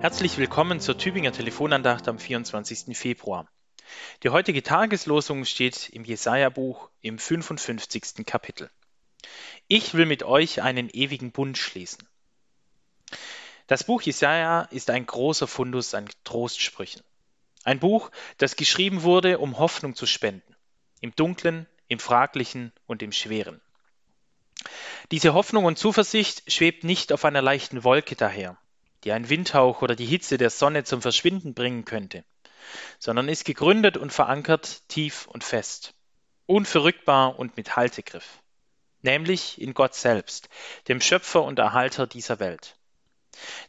Herzlich willkommen zur Tübinger Telefonandacht am 24. Februar. Die heutige Tageslosung steht im Jesaja-Buch im 55. Kapitel. Ich will mit euch einen ewigen Bund schließen. Das Buch Jesaja ist ein großer Fundus an Trostsprüchen. Ein Buch, das geschrieben wurde, um Hoffnung zu spenden. Im Dunklen, im Fraglichen und im Schweren. Diese Hoffnung und Zuversicht schwebt nicht auf einer leichten Wolke daher die ein Windhauch oder die Hitze der Sonne zum Verschwinden bringen könnte, sondern ist gegründet und verankert tief und fest, unverrückbar und mit Haltegriff, nämlich in Gott selbst, dem Schöpfer und Erhalter dieser Welt.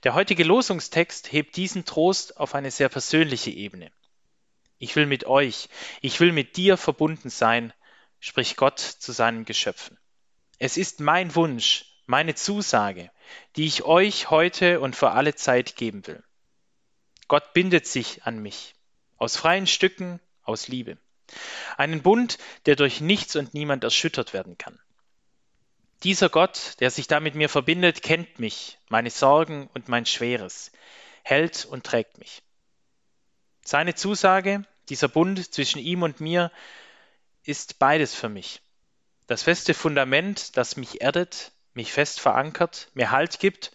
Der heutige Losungstext hebt diesen Trost auf eine sehr persönliche Ebene. Ich will mit euch, ich will mit dir verbunden sein, spricht Gott zu seinen Geschöpfen. Es ist mein Wunsch, meine Zusage, die ich euch heute und für alle Zeit geben will. Gott bindet sich an mich, aus freien Stücken, aus Liebe. Einen Bund, der durch nichts und niemand erschüttert werden kann. Dieser Gott, der sich da mit mir verbindet, kennt mich, meine Sorgen und mein Schweres, hält und trägt mich. Seine Zusage, dieser Bund zwischen ihm und mir, ist beides für mich. Das feste Fundament, das mich erdet, mich fest verankert, mir Halt gibt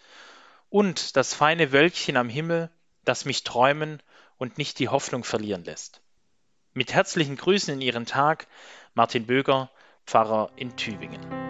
und das feine Wölkchen am Himmel, das mich träumen und nicht die Hoffnung verlieren lässt. Mit herzlichen Grüßen in Ihren Tag, Martin Böger, Pfarrer in Tübingen.